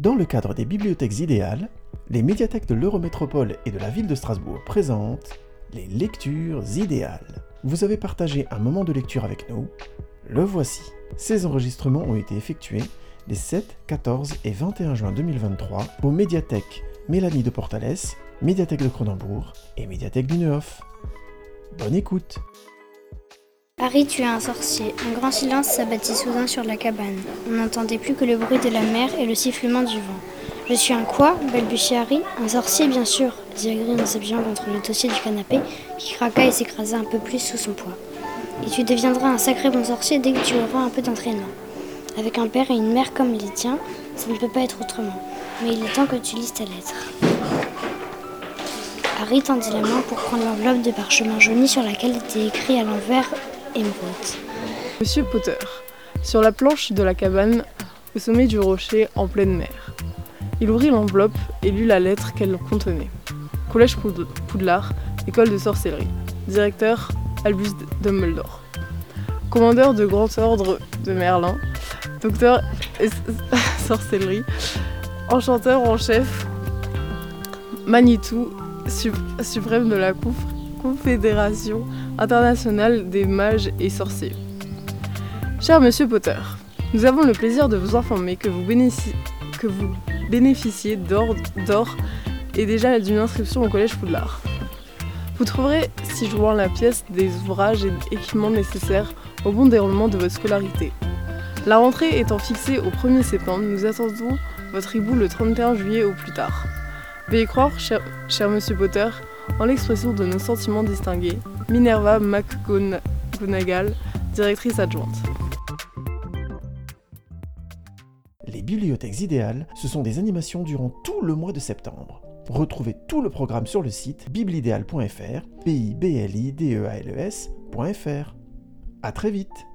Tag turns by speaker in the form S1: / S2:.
S1: Dans le cadre des bibliothèques idéales, les médiathèques de l'Eurométropole et de la ville de Strasbourg présentent les lectures idéales. Vous avez partagé un moment de lecture avec nous, le voici. Ces enregistrements ont été effectués les 7, 14 et 21 juin 2023 aux médiathèques Mélanie de Portales, médiathèque de Cronenbourg et médiathèque du Neuf. Bonne écoute
S2: Harry tua un sorcier. Un grand silence s'abattit soudain sur la cabane. On n'entendait plus que le bruit de la mer et le sifflement du vent. Je suis un quoi? balbutia Harry. Un sorcier, bien sûr, dit Hagrid en s'appuyant contre le dossier du canapé, qui craqua et s'écrasa un peu plus sous son poids. Et tu deviendras un sacré bon sorcier dès que tu auras un peu d'entraînement. Avec un père et une mère comme les tiens, ça ne peut pas être autrement. Mais il est temps que tu lises ta lettre. Harry tendit la main pour prendre l'enveloppe de parchemin jauni sur laquelle était écrit à l'envers
S3: Monsieur Potter, sur la planche de la cabane, au sommet du rocher, en pleine mer. Il ouvrit l'enveloppe et lut la lettre qu'elle contenait. Collège Poud- Poudlard, école de sorcellerie. Directeur Albus Dumbledore. Commandeur de grand ordre de Merlin. Docteur sorcellerie. Enchanteur en chef. Manitou, sup- suprême de la conf- Confédération internationale des mages et sorciers. Cher Monsieur Potter, nous avons le plaisir de vous informer que vous, bénéficiez d'or et déjà d'une inscription au Collège Poudlard. Vous trouverez, si jouant la pièce, des ouvrages et équipements nécessaires au bon déroulement de votre scolarité. La rentrée étant fixée au 1er septembre, nous attendons votre hibou le 31 juillet au plus tard. Veuillez croire, cher, Monsieur Potter, en l'expression de nos sentiments distingués, Minerva McGonagall, directrice adjointe.
S1: Les bibliothèques idéales, ce sont des animations durant tout le mois de septembre. Retrouvez tout le programme sur le site biblidéal.fr, p i b l i d e a l e. À très vite